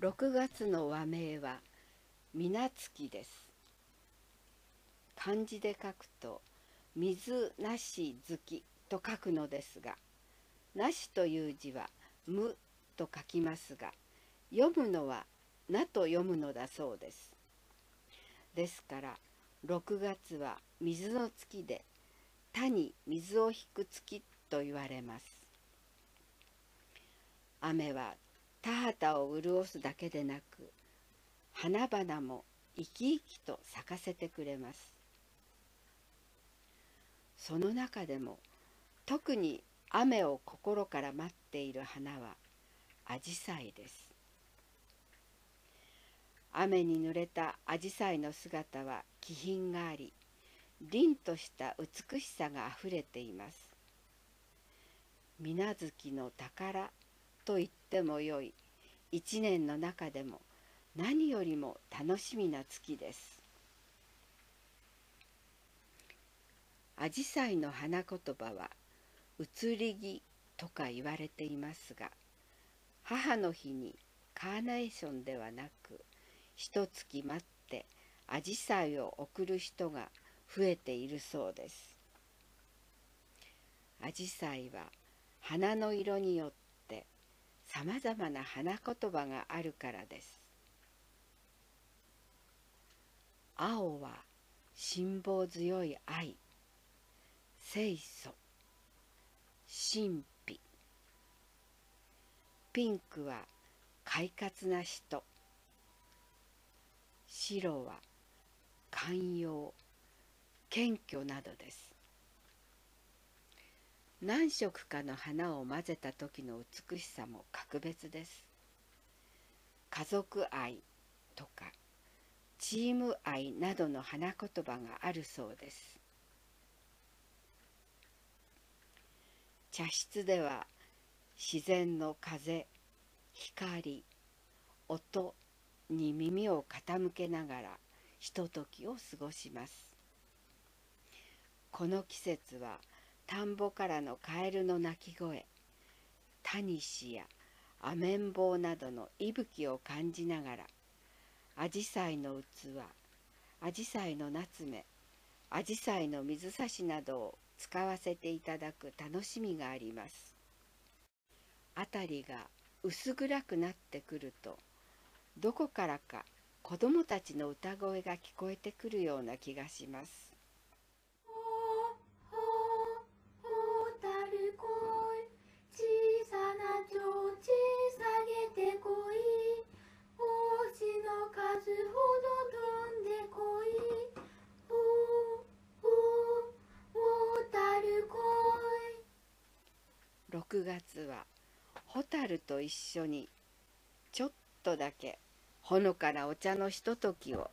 6月の和名は水月です。漢字で書くと水なし月と書くのですがなしという字は無と書きますが読むのはなと読むのだそうです。ですから6月は水の月で田に水を引く月と言われます。雨は田畑を潤すだけでなく花々も生き生きと咲かせてくれます。その中でも特に雨を心から待っている花はアジサイです。雨に濡れたアジサイの姿は気品があり凛とした美しさがあふれています。水無月の宝と言ってもよい一年の中でも何よりも楽しみな月ですアジサイの花言葉は移り気とか言われていますが母の日にカーネーションではなく一月待ってアジサイを送る人が増えているそうです。アジサイは花の色によってさまざまな花言葉があるからです。青は辛抱強い愛。清楚。神秘。ピンクは快活な人。白は寛容。謙虚などです。何色かの花を混ぜた時の美しさも格別です。家族愛とかチーム愛などの花言葉があるそうです。茶室では自然の風光音に耳を傾けながらひとときを過ごします。この季節は田んぼからのカエルの鳴き声タニシやアメンボウなどの息吹を感じながらアジサイの器アジサイの夏目アジサイの水差しなどを使わせていただく楽しみがあります辺りが薄暗くなってくるとどこからか子供たちの歌声が聞こえてくるような気がします。6月は蛍と一緒にちょっとだけほのかなお茶のひとときを